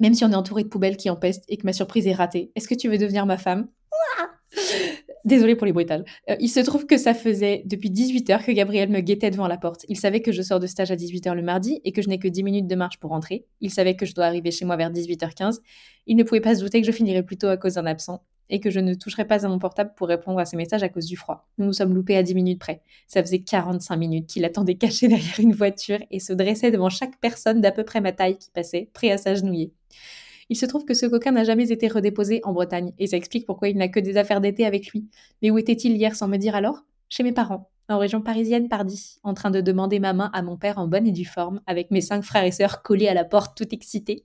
même si on est entouré de poubelles qui empestent et que ma surprise est ratée, est-ce que tu veux devenir ma femme? Désolée pour les bruitages. Euh, il se trouve que ça faisait depuis 18h que Gabriel me guettait devant la porte. Il savait que je sors de stage à 18h le mardi et que je n'ai que 10 minutes de marche pour rentrer. Il savait que je dois arriver chez moi vers 18h15. Il ne pouvait pas se douter que je finirais plus tôt à cause d'un absent et que je ne toucherais pas à mon portable pour répondre à ses messages à cause du froid. Nous nous sommes loupés à 10 minutes près. Ça faisait 45 minutes qu'il attendait caché derrière une voiture et se dressait devant chaque personne d'à peu près ma taille qui passait, prêt à s'agenouiller. Il se trouve que ce coquin n'a jamais été redéposé en Bretagne, et ça explique pourquoi il n'a que des affaires d'été avec lui. Mais où était-il hier sans me dire alors? Chez mes parents, en région parisienne, pardi, en train de demander ma main à mon père en bonne et due forme, avec mes cinq frères et sœurs collés à la porte, tout excités.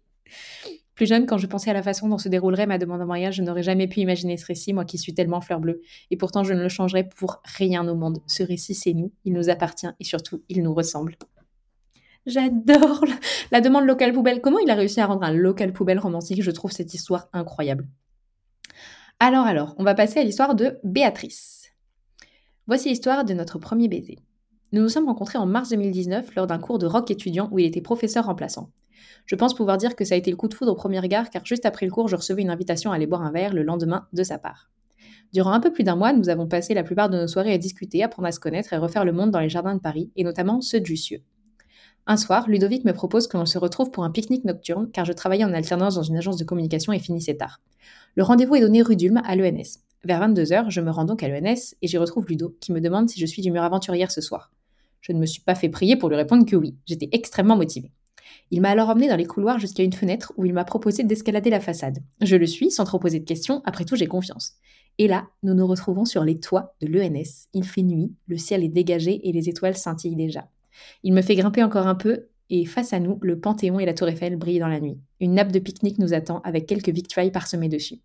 Plus jeune, quand je pensais à la façon dont se déroulerait ma demande en mariage, je n'aurais jamais pu imaginer ce récit, moi qui suis tellement fleur bleue. Et pourtant, je ne le changerais pour rien au monde. Ce récit, c'est nous, il nous appartient et surtout, il nous ressemble. J'adore la demande local poubelle. Comment il a réussi à rendre un local poubelle romantique? Je trouve cette histoire incroyable. Alors, alors, on va passer à l'histoire de Béatrice. Voici l'histoire de notre premier baiser. Nous nous sommes rencontrés en mars 2019 lors d'un cours de rock étudiant où il était professeur remplaçant. Je pense pouvoir dire que ça a été le coup de foudre au premier regard car juste après le cours, je recevais une invitation à aller boire un verre le lendemain de sa part. Durant un peu plus d'un mois, nous avons passé la plupart de nos soirées à discuter, apprendre à se connaître et refaire le monde dans les jardins de Paris, et notamment ceux de Jussieu. Un soir, Ludovic me propose que l'on se retrouve pour un pique-nique nocturne, car je travaillais en alternance dans une agence de communication et finissais tard. Le rendez-vous est donné rue d'Ulm à l'ENS. Vers 22h, je me rends donc à l'ENS et j'y retrouve Ludo, qui me demande si je suis d'humeur aventurière ce soir. Je ne me suis pas fait prier pour lui répondre que oui, j'étais extrêmement motivée. Il m'a alors emmené dans les couloirs jusqu'à une fenêtre où il m'a proposé d'escalader la façade. Je le suis, sans trop poser de questions, après tout j'ai confiance. Et là, nous nous retrouvons sur les toits de l'ENS. Il fait nuit, le ciel est dégagé et les étoiles scintillent déjà. Il me fait grimper encore un peu, et face à nous, le Panthéon et la Tour Eiffel brillent dans la nuit. Une nappe de pique-nique nous attend, avec quelques victuailles parsemées dessus.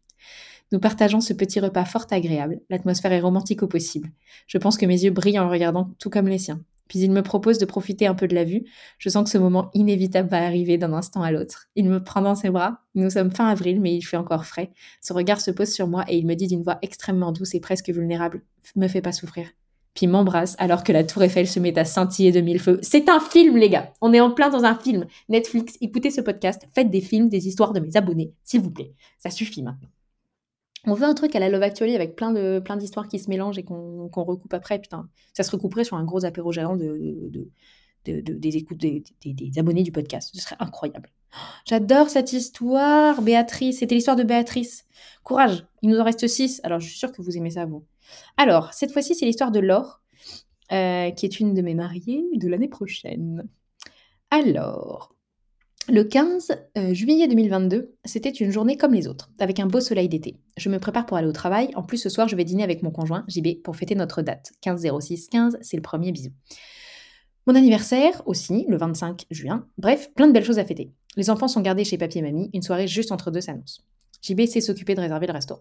Nous partageons ce petit repas fort agréable. L'atmosphère est romantique au possible. Je pense que mes yeux brillent en le regardant, tout comme les siens. Puis il me propose de profiter un peu de la vue. Je sens que ce moment inévitable va arriver d'un instant à l'autre. Il me prend dans ses bras. Nous sommes fin avril, mais il fait encore frais. Son regard se pose sur moi et il me dit d'une voix extrêmement douce et presque vulnérable Me fais pas souffrir puis m'embrasse alors que la tour Eiffel se met à scintiller de mille feux. C'est un film, les gars. On est en plein dans un film. Netflix, écoutez ce podcast, faites des films, des histoires de mes abonnés, s'il vous plaît. Ça suffit maintenant. On veut un truc à la Love Actually avec plein de plein d'histoires qui se mélangent et qu'on recoupe après. Putain, ça se recouperait sur un gros apéro géant de, des écoutes des, abonnés du podcast. Ce serait incroyable. J'adore cette histoire, Béatrice. C'était l'histoire de Béatrice. Courage, il nous en reste six. Alors, je suis sûre que vous aimez ça, vous. Alors, cette fois-ci, c'est l'histoire de Laure, euh, qui est une de mes mariées de l'année prochaine. Alors, le 15 euh, juillet 2022, c'était une journée comme les autres, avec un beau soleil d'été. Je me prépare pour aller au travail. En plus, ce soir, je vais dîner avec mon conjoint, JB, pour fêter notre date. 15 06 15, c'est le premier bisou. Mon anniversaire aussi, le 25 juin. Bref, plein de belles choses à fêter. Les enfants sont gardés chez papy et mamie, une soirée juste entre deux s'annonce. JB sait s'occuper de réserver le restaurant.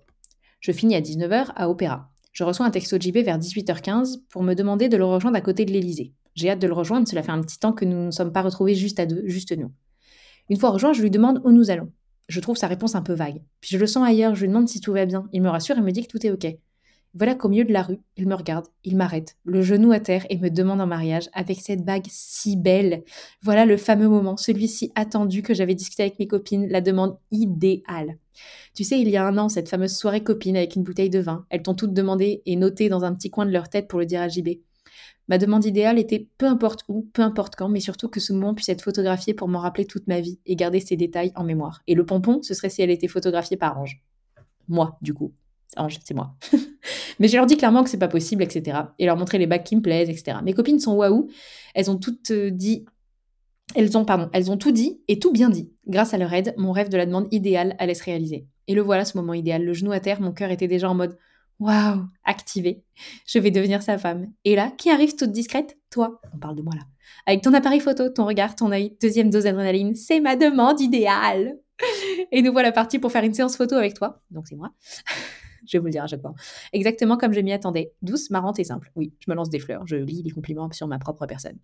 Je finis à 19h à Opéra. Je reçois un texto de JB vers 18h15 pour me demander de le rejoindre à côté de l'Elysée. J'ai hâte de le rejoindre, cela fait un petit temps que nous ne sommes pas retrouvés juste à deux, juste nous. Une fois rejoint, je lui demande où nous allons. Je trouve sa réponse un peu vague. Puis je le sens ailleurs, je lui demande si tout va bien. Il me rassure et me dit que tout est ok. Voilà qu'au milieu de la rue, il me regarde, il m'arrête, le genou à terre et me demande en mariage avec cette bague si belle. Voilà le fameux moment, celui-ci attendu que j'avais discuté avec mes copines, la demande idéale. Tu sais, il y a un an, cette fameuse soirée copine avec une bouteille de vin, elles t'ont toutes demandé et noté dans un petit coin de leur tête pour le dire à JB. Ma demande idéale était peu importe où, peu importe quand, mais surtout que ce moment puisse être photographié pour m'en rappeler toute ma vie et garder ces détails en mémoire. Et le pompon, ce serait si elle était photographiée par Ange. Moi, du coup. C'est moi. *laughs* mais je leur dis clairement que c'est pas possible, etc. Et leur montrer les bacs qui me plaisent, etc. Mes copines sont waouh. Elles ont toutes euh, dit. Elles ont, pardon, elles ont tout dit et tout bien dit. Grâce à leur aide, mon rêve de la demande idéale allait se réaliser. Et le voilà, ce moment idéal. Le genou à terre, mon cœur était déjà en mode Waouh, activé. Je vais devenir sa femme. Et là, qui arrive toute discrète? Toi. On parle de moi là. Avec ton appareil photo, ton regard, ton œil, deuxième dose d'adrénaline, c'est ma demande idéale. Et nous voilà partis pour faire une séance photo avec toi. Donc c'est moi. *laughs* *laughs* je vais vous le dire à chaque fois. Exactement comme je m'y attendais. Douce, marrante et simple. Oui, je me lance des fleurs, je lis des compliments sur ma propre personne.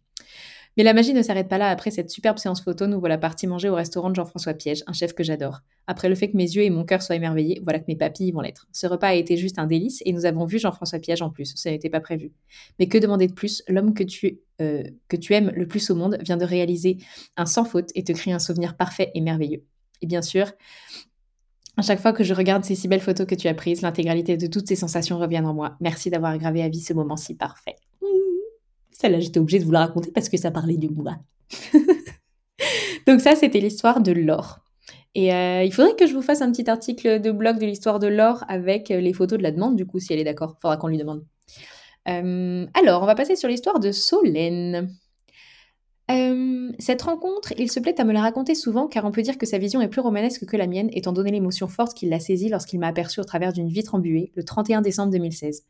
Mais la magie ne s'arrête pas là. Après cette superbe séance photo, nous voilà partis manger au restaurant de Jean-François Piège, un chef que j'adore. Après le fait que mes yeux et mon cœur soient émerveillés, voilà que mes papilles vont l'être. Ce repas a été juste un délice et nous avons vu Jean-François Piège en plus. Ça n'était pas prévu. Mais que demander de plus? L'homme que tu, euh, que tu aimes le plus au monde vient de réaliser un sans faute et te crée un souvenir parfait et merveilleux. Et bien sûr, à chaque fois que je regarde ces si belles photos que tu as prises, l'intégralité de toutes ces sensations revient en moi. Merci d'avoir gravé à vie ce moment si parfait. Celle-là, j'étais obligée de vous la raconter parce que ça parlait du moi. *laughs* Donc ça, c'était l'histoire de l'or. Et euh, il faudrait que je vous fasse un petit article de blog de l'histoire de l'or avec euh, les photos de la demande, du coup, si elle est d'accord. Faudra qu'on lui demande. Euh, alors, on va passer sur l'histoire de Solène. Cette rencontre, il se plaît à me la raconter souvent car on peut dire que sa vision est plus romanesque que la mienne, étant donné l'émotion forte qu'il l'a saisie lorsqu'il m'a aperçu au travers d'une vitre embuée le 31 décembre 2016.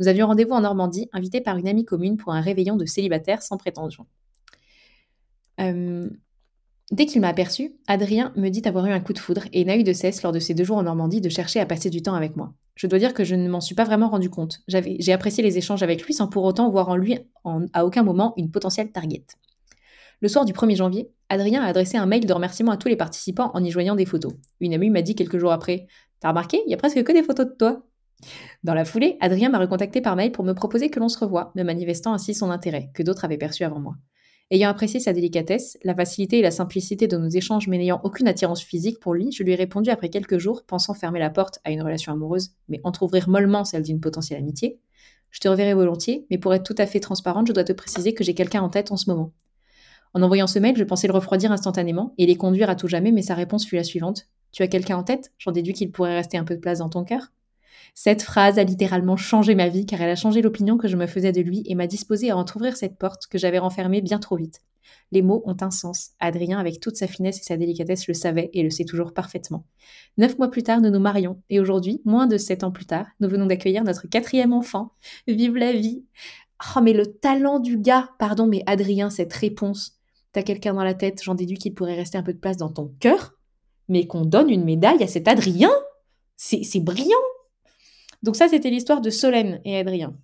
Nous avions rendez-vous en Normandie, invité par une amie commune pour un réveillon de célibataires sans prétention. dès qu'il m'a aperçu, Adrien me dit avoir eu un coup de foudre et n'a eu de cesse lors de ces deux jours en Normandie de chercher à passer du temps avec moi. Je dois dire que je ne m'en suis pas vraiment rendu compte. J'ai apprécié les échanges avec lui sans pour autant voir en lui à aucun moment une potentielle target. Le soir du 1er janvier, Adrien a adressé un mail de remerciement à tous les participants en y joignant des photos. Une amie m'a dit quelques jours après T'as remarqué, il y a presque que des photos de toi? Dans la foulée, Adrien m'a recontacté par mail pour me proposer que l'on se revoie, me manifestant ainsi son intérêt, que d'autres avaient perçu avant moi. Ayant apprécié sa délicatesse, la facilité et la simplicité de nos échanges, mais n'ayant aucune attirance physique pour lui, je lui ai répondu après quelques jours, pensant fermer la porte à une relation amoureuse, mais entr'ouvrir mollement celle d'une potentielle amitié. Je te reverrai volontiers, mais pour être tout à fait transparente, je dois te préciser que j'ai quelqu'un en tête en ce moment. En envoyant ce mail, je pensais le refroidir instantanément et les conduire à tout jamais, mais sa réponse fut la suivante. Tu as quelqu'un en tête? J'en déduis qu'il pourrait rester un peu de place dans ton cœur Cette phrase a littéralement changé ma vie car elle a changé l'opinion que je me faisais de lui et m'a disposé à entr'ouvrir cette porte que j'avais renfermée bien trop vite. Les mots ont un sens. Adrien, avec toute sa finesse et sa délicatesse, le savait et le sait toujours parfaitement. Neuf mois plus tard, nous nous marions. Et aujourd'hui, moins de sept ans plus tard, nous venons d'accueillir notre quatrième enfant. Vive la vie Oh, mais le talent du gars Pardon, mais Adrien, cette réponse t'as quelqu'un dans la tête, j'en déduis qu'il pourrait rester un peu de place dans ton cœur, mais qu'on donne une médaille à cet Adrien, c'est brillant. Donc ça, c'était l'histoire de Solène et Adrien.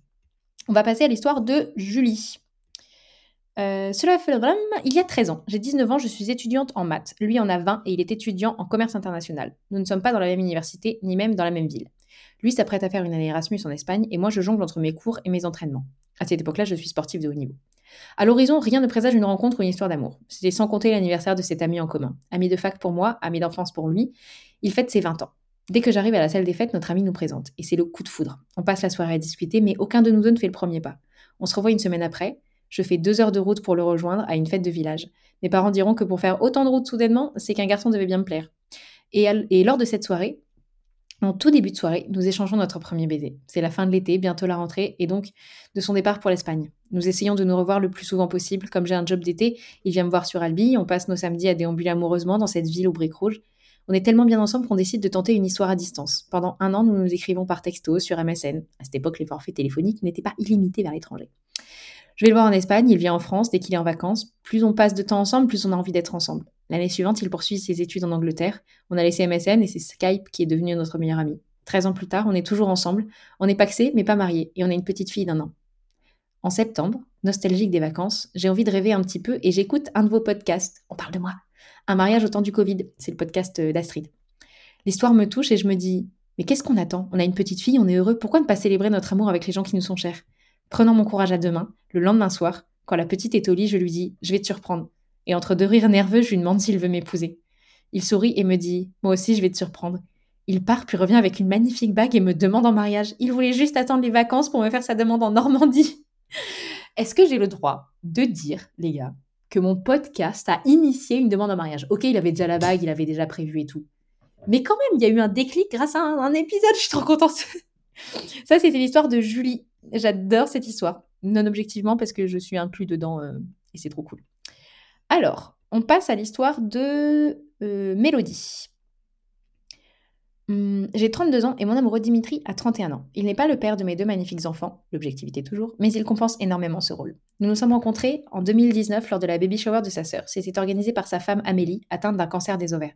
On va passer à l'histoire de Julie. Euh, cela fait il y a 13 ans. J'ai 19 ans, je suis étudiante en maths. Lui en a 20 et il est étudiant en commerce international. Nous ne sommes pas dans la même université, ni même dans la même ville. Lui s'apprête à faire une année Erasmus en Espagne et moi je jongle entre mes cours et mes entraînements. À cette époque-là, je suis sportive de haut niveau. À l'horizon, rien ne présage une rencontre ou une histoire d'amour. C'était sans compter l'anniversaire de cet ami en commun. Ami de fac pour moi, ami d'enfance pour lui. Il fête ses 20 ans. Dès que j'arrive à la salle des fêtes, notre ami nous présente. Et c'est le coup de foudre. On passe la soirée à discuter, mais aucun de nous deux ne fait le premier pas. On se revoit une semaine après. Je fais deux heures de route pour le rejoindre à une fête de village. Mes parents diront que pour faire autant de route soudainement, c'est qu'un garçon devait bien me plaire. Et, et lors de cette soirée, en tout début de soirée, nous échangeons notre premier baiser. C'est la fin de l'été, bientôt la rentrée, et donc de son départ pour l'Espagne. Nous essayons de nous revoir le plus souvent possible. Comme j'ai un job d'été, il vient me voir sur Albi, on passe nos samedis à déambuler amoureusement dans cette ville aux briques rouges. On est tellement bien ensemble qu'on décide de tenter une histoire à distance. Pendant un an, nous nous écrivons par texto sur MSN. À cette époque, les forfaits téléphoniques n'étaient pas illimités vers l'étranger. Je vais le voir en Espagne, il vient en France dès qu'il est en vacances. Plus on passe de temps ensemble, plus on a envie d'être ensemble. L'année suivante, il poursuit ses études en Angleterre. On a laissé MSN et c'est Skype qui est devenu notre meilleur ami. 13 ans plus tard, on est toujours ensemble. On est paxés, mais pas mariés, et on a une petite fille d'un an. En septembre, nostalgique des vacances, j'ai envie de rêver un petit peu et j'écoute un de vos podcasts. On parle de moi. Un mariage au temps du Covid, c'est le podcast euh, d'Astrid. L'histoire me touche et je me dis, Mais qu'est-ce qu'on attend? On a une petite fille, on est heureux, pourquoi ne pas célébrer notre amour avec les gens qui nous sont chers? Prenant mon courage à deux mains, le lendemain soir, quand la petite est au lit, je lui dis Je vais te surprendre. Et entre deux rires nerveux, je lui demande s'il veut m'épouser. Il sourit et me dit Moi aussi, je vais te surprendre. Il part puis revient avec une magnifique bague et me demande en mariage. Il voulait juste attendre les vacances pour me faire sa demande en Normandie. *laughs* Est-ce que j'ai le droit de dire, les gars, que mon podcast a initié une demande en mariage? Ok, il avait déjà la bague, il avait déjà prévu et tout. Mais quand même, il y a eu un déclic grâce à un, épisode, je suis trop contente. *laughs* Ça, c'était l'histoire de Julie. J'adore cette histoire. Non objectivement, parce que je suis inclus dedans euh, et c'est trop cool. Alors, on passe à l'histoire de euh, Mélodie. Hum, j'ai 32 ans et mon amoureux Dimitri a 31 ans. Il n'est pas le père de mes deux magnifiques enfants, l'objectivité toujours, mais il compense énormément ce rôle. Nous nous sommes rencontrés en 2019 lors de la baby shower de sa sœur. C'était organisé par sa femme Amélie, atteinte d'un cancer des ovaires.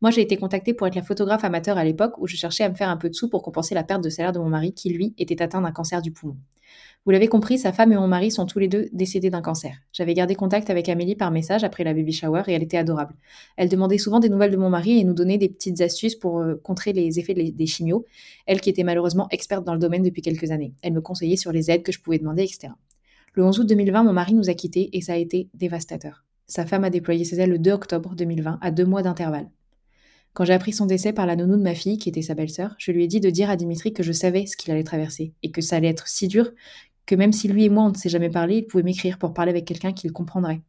Moi, j'ai été contactée pour être la photographe amateur à l'époque où je cherchais à me faire un peu de sous pour compenser la perte de salaire de mon mari qui, lui, était atteint d'un cancer du poumon. Vous l'avez compris, sa femme et mon mari sont tous les deux décédés d'un cancer. J'avais gardé contact avec Amélie par message après la baby shower et elle était adorable. Elle demandait souvent des nouvelles de mon mari et nous donnait des petites astuces pour euh, contrer les effets des chimios, elle qui était malheureusement experte dans le domaine depuis quelques années. Elle me conseillait sur les aides que je pouvais demander, etc. Le 11 août 2020, mon mari nous a quittés et ça a été dévastateur. Sa femme a déployé ses ailes le 2 octobre 2020, à deux mois d'intervalle. Quand j'ai appris son décès par la nounou de ma fille, qui était sa belle-sœur, je lui ai dit de dire à Dimitri que je savais ce qu'il allait traverser et que ça allait être si dur que même si lui et moi on ne s'est jamais parlé, il pouvait m'écrire pour parler avec quelqu'un qui le comprendrait.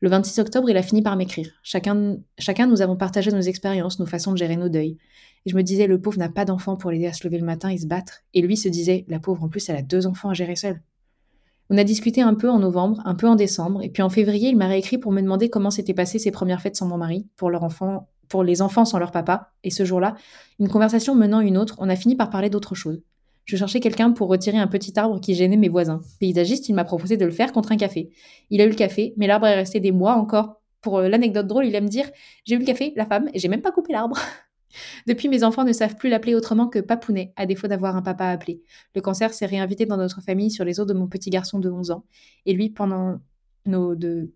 Le 26 octobre, il a fini par m'écrire. Chacun, chacun nous avons partagé nos expériences, nos façons de gérer nos deuils. Et je me disais, le pauvre n'a pas d'enfant pour l'aider à se lever le matin et se battre. Et lui se disait, la pauvre en plus, elle a deux enfants à gérer seule. On a discuté un peu en novembre, un peu en décembre, et puis en février, il m'a réécrit pour me demander comment s'étaient passées ses premières fêtes sans mon mari, pour leur enfant, pour les enfants sans leur papa. Et ce jour-là, une conversation menant une autre, on a fini par parler d'autre chose. Je cherchais quelqu'un pour retirer un petit arbre qui gênait mes voisins. Paysagiste, il m'a proposé de le faire contre un café. Il a eu le café, mais l'arbre est resté des mois encore. Pour euh, l'anecdote drôle, il aime me dire J'ai eu le café, la femme, et j'ai même pas coupé l'arbre. *laughs* Depuis, mes enfants ne savent plus l'appeler autrement que Papounet, à défaut d'avoir un papa à appeler. Le cancer s'est réinvité dans notre famille sur les os de mon petit garçon de 11 ans. Et lui, pendant de,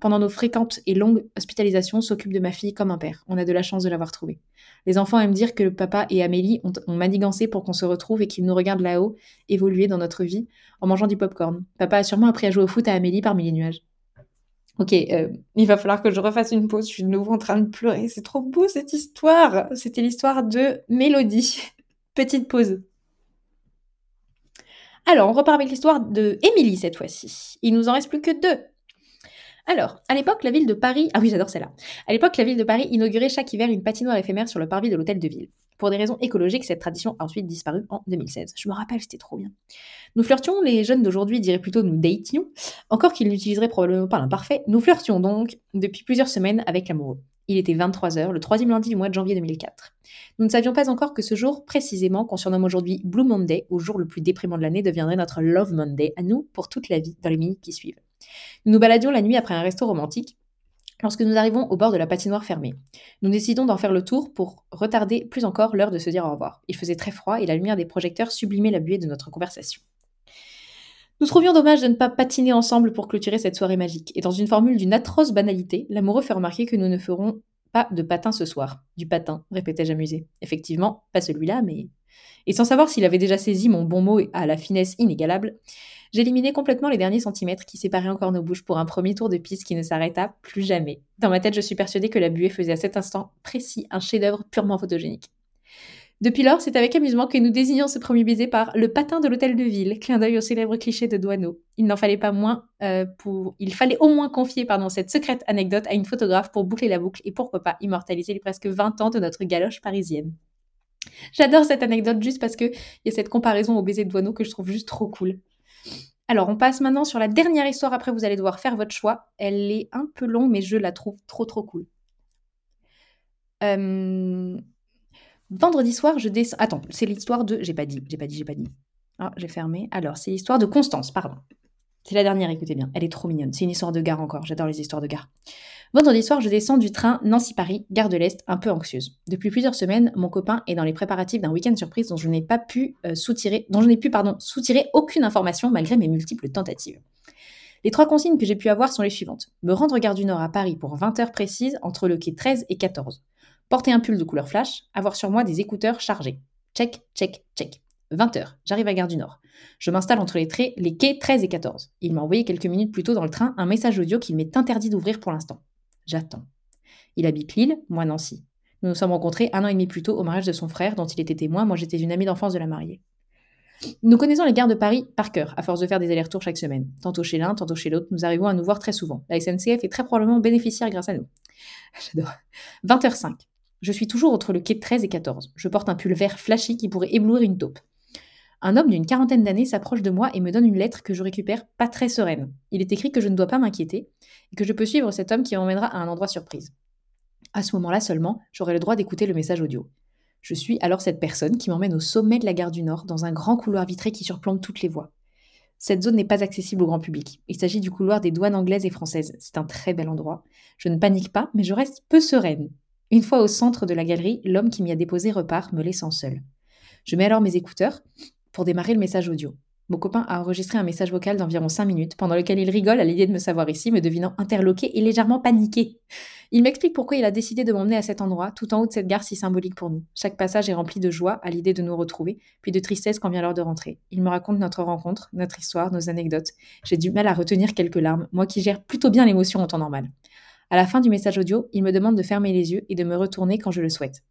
pendant nos fréquentes et longues hospitalisations, s'occupe de ma fille comme un père. On a de la chance de l'avoir trouvé. Les enfants aiment dire que le papa et Amélie ont, manigancé pour qu'on se retrouve et qu'ils nous regardent là-haut, évoluer dans notre vie, en mangeant du popcorn. Papa a sûrement appris à jouer au foot à Amélie parmi les nuages. Ok, euh, il va falloir que je refasse une pause. Je suis de nouveau en train de pleurer. C'est trop beau cette histoire. C'était l'histoire de Mélodie. *laughs* Petite pause. Alors, on repart avec l'histoire de Émilie cette fois-ci. Il nous en reste plus que deux. Alors, à l'époque, la ville de Paris. Ah oui, j'adore celle-là. À l'époque, la ville de Paris inaugurait chaque hiver une patinoire éphémère sur le parvis de l'hôtel de ville. Pour des raisons écologiques, cette tradition a ensuite disparu en 2016. Je me rappelle, c'était trop bien. Nous flirtions, les jeunes d'aujourd'hui diraient plutôt nous dations, encore qu'ils n'utiliseraient probablement pas l'imparfait. Nous flirtions donc depuis plusieurs semaines avec l'amoureux. Il était 23h, le troisième lundi du mois de janvier 2004. Nous ne savions pas encore que ce jour, précisément, qu'on surnomme aujourd'hui Blue Monday, au jour le plus déprimant de l'année, deviendrait notre Love Monday, à nous, pour toute la vie, dans les minutes qui suivent. Nous nous baladions la nuit après un resto romantique, lorsque nous arrivons au bord de la patinoire fermée. Nous décidons d'en faire le tour pour retarder plus encore l'heure de se dire au revoir. Il faisait très froid et la lumière des projecteurs sublimait la buée de notre conversation. Nous trouvions dommage de ne pas patiner ensemble pour clôturer cette soirée magique, et dans une formule d'une atroce banalité, l'amoureux fait remarquer que nous ne ferons pas de patin ce soir. Du patin, répétais-je amusé. Effectivement, pas celui-là, mais. Et sans savoir s'il avait déjà saisi mon bon mot à la finesse inégalable, j'éliminais complètement les derniers centimètres qui séparaient encore nos bouches pour un premier tour de piste qui ne s'arrêta plus jamais. Dans ma tête, je suis persuadée que la buée faisait à cet instant précis un chef-d'œuvre purement photogénique. Depuis lors, c'est avec amusement que nous désignons ce premier baiser par le patin de l'hôtel de ville, clin d'œil au célèbre cliché de Douaneau. Il n'en fallait pas moins euh, pour, il fallait au moins confier pardon cette secrète anecdote à une photographe pour boucler la boucle et pourquoi pas immortaliser les presque 20 ans de notre galoche parisienne. J'adore cette anecdote juste parce qu'il y a cette comparaison au baiser de Douaneau que je trouve juste trop cool. Alors, on passe maintenant sur la dernière histoire. Après, vous allez devoir faire votre choix. Elle est un peu longue, mais je la trouve trop trop cool. Euh, Vendredi soir, je descends. Attends, c'est l'histoire de. J'ai pas dit, j'ai pas dit, j'ai pas dit. Ah, j'ai fermé. Alors, c'est l'histoire de Constance, pardon. C'est la dernière, écoutez bien. Elle est trop mignonne. C'est une histoire de gare encore. J'adore les histoires de gare. Vendredi soir, je descends du train Nancy-Paris, gare de l'Est, un peu anxieuse. Depuis plusieurs semaines, mon copain est dans les préparatifs d'un week-end surprise dont je n'ai pas pu euh, soutirer, dont je n'ai pu, pardon, soutirer aucune information malgré mes multiples tentatives. Les trois consignes que j'ai pu avoir sont les suivantes. Me rendre gare du Nord à Paris pour 20 heures précises entre le quai 13 et 14 porter un pull de couleur flash, avoir sur moi des écouteurs chargés. Check, check, check. 20h, j'arrive à Gare du Nord. Je m'installe entre les, traits, les quais 13 et 14. Il m'a envoyé quelques minutes plus tôt dans le train un message audio qu'il m'est interdit d'ouvrir pour l'instant. J'attends. Il habite Lille, moi Nancy. Nous nous sommes rencontrés un an et demi plus tôt au mariage de son frère, dont il était témoin, moi j'étais une amie d'enfance de la mariée. Nous connaissons les gares de Paris par cœur, à force de faire des allers-retours chaque semaine. Tantôt chez l'un, tantôt chez l'autre, nous arrivons à nous voir très souvent. La SNCF est très probablement bénéficiaire grâce à nous. *laughs* J'adore. 20h05. Je suis toujours entre le quai 13 et 14. Je porte un pull vert flashy qui pourrait éblouir une taupe. Un homme d'une quarantaine d'années s'approche de moi et me donne une lettre que je récupère pas très sereine. Il est écrit que je ne dois pas m'inquiéter et que je peux suivre cet homme qui m'emmènera à un endroit surprise. À ce moment-là seulement, j'aurai le droit d'écouter le message audio. Je suis alors cette personne qui m'emmène au sommet de la gare du Nord, dans un grand couloir vitré qui surplombe toutes les voies. Cette zone n'est pas accessible au grand public. Il s'agit du couloir des douanes anglaises et françaises. C'est un très bel endroit. Je ne panique pas, mais je reste peu sereine. Une fois au centre de la galerie, l'homme qui m'y a déposé repart, me laissant seule. Je mets alors mes écouteurs pour démarrer le message audio. Mon copain a enregistré un message vocal d'environ 5 minutes, pendant lequel il rigole à l'idée de me savoir ici, me devinant interloqué et légèrement paniqué. Il m'explique pourquoi il a décidé de m'emmener à cet endroit, tout en haut de cette gare si symbolique pour nous. Chaque passage est rempli de joie à l'idée de nous retrouver, puis de tristesse quand vient l'heure de rentrer. Il me raconte notre rencontre, notre histoire, nos anecdotes. J'ai du mal à retenir quelques larmes, moi qui gère plutôt bien l'émotion en temps normal. À la fin du message audio, il me demande de fermer les yeux et de me retourner quand je le souhaite.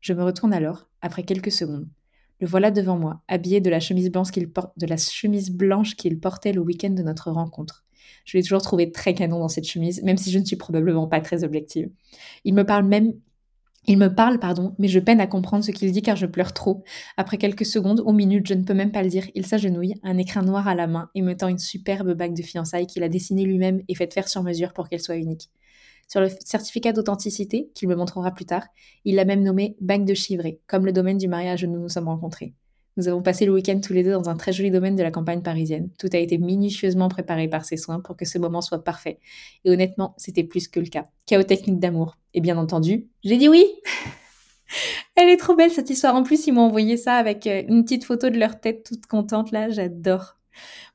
Je me retourne alors, après quelques secondes. Le voilà devant moi, habillé de la chemise blanche qu'il de la chemise blanche qu'il portait le week-end de notre rencontre. Je l'ai toujours trouvé très canon dans cette chemise, même si je ne suis probablement pas très objective. Il me parle même il me parle, pardon, mais je peine à comprendre ce qu'il dit car je pleure trop. Après quelques secondes ou minutes, je ne peux même pas le dire. Il s'agenouille, un écrin noir à la main, et me tend une superbe bague de fiançailles qu'il a dessinée lui-même et faite faire sur mesure pour qu'elle soit unique. Sur le certificat d'authenticité, qu'il me montrera plus tard, il l'a même nommé bague de chivré, comme le domaine du mariage où nous nous sommes rencontrés. Nous avons passé le week-end tous les deux dans un très joli domaine de la campagne parisienne. Tout a été minutieusement préparé par ses soins pour que ce moment soit parfait. Et honnêtement, c'était plus que le cas. Chaos technique d'amour. Et bien entendu, j'ai dit oui *laughs* Elle est trop belle cette histoire. En plus, ils m'ont envoyé ça avec euh, une petite photo de leur tête toute contente là. J'adore.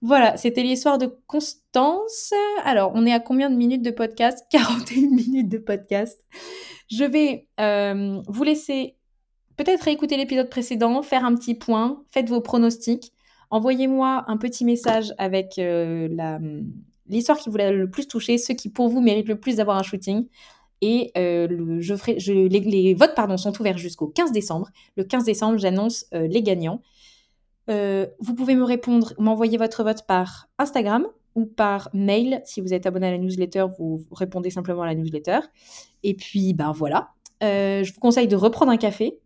Voilà, c'était l'histoire de Constance. Alors, on est à combien de minutes de podcast? *laughs* 41 minutes de podcast. Je vais euh, vous laisser peut-être réécouter l'épisode précédent, faire un petit point, faites vos pronostics. Envoyez-moi un petit message avec euh, l'histoire qui vous a le plus touché, ceux qui pour vous méritent le plus d'avoir un shooting. Et euh, je ferai, les, votes pardon, sont ouverts jusqu'au 15 décembre. Le 15 décembre, j'annonce les gagnants. Euh, vous pouvez me répondre, m'envoyer votre vote par Instagram ou par mail. Si vous êtes abonné à la newsletter, vous répondez simplement à la newsletter. Et puis, ben voilà. Euh, je vous conseille de reprendre un café,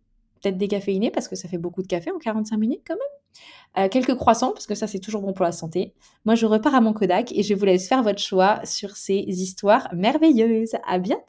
peut-être décaféiné parce que ça fait beaucoup de café en 45 minutes quand même. Euh, quelques croissants parce que ça c'est toujours bon pour la santé. Moi je repars à mon Kodak et je vous laisse faire votre choix sur ces histoires merveilleuses. À bientôt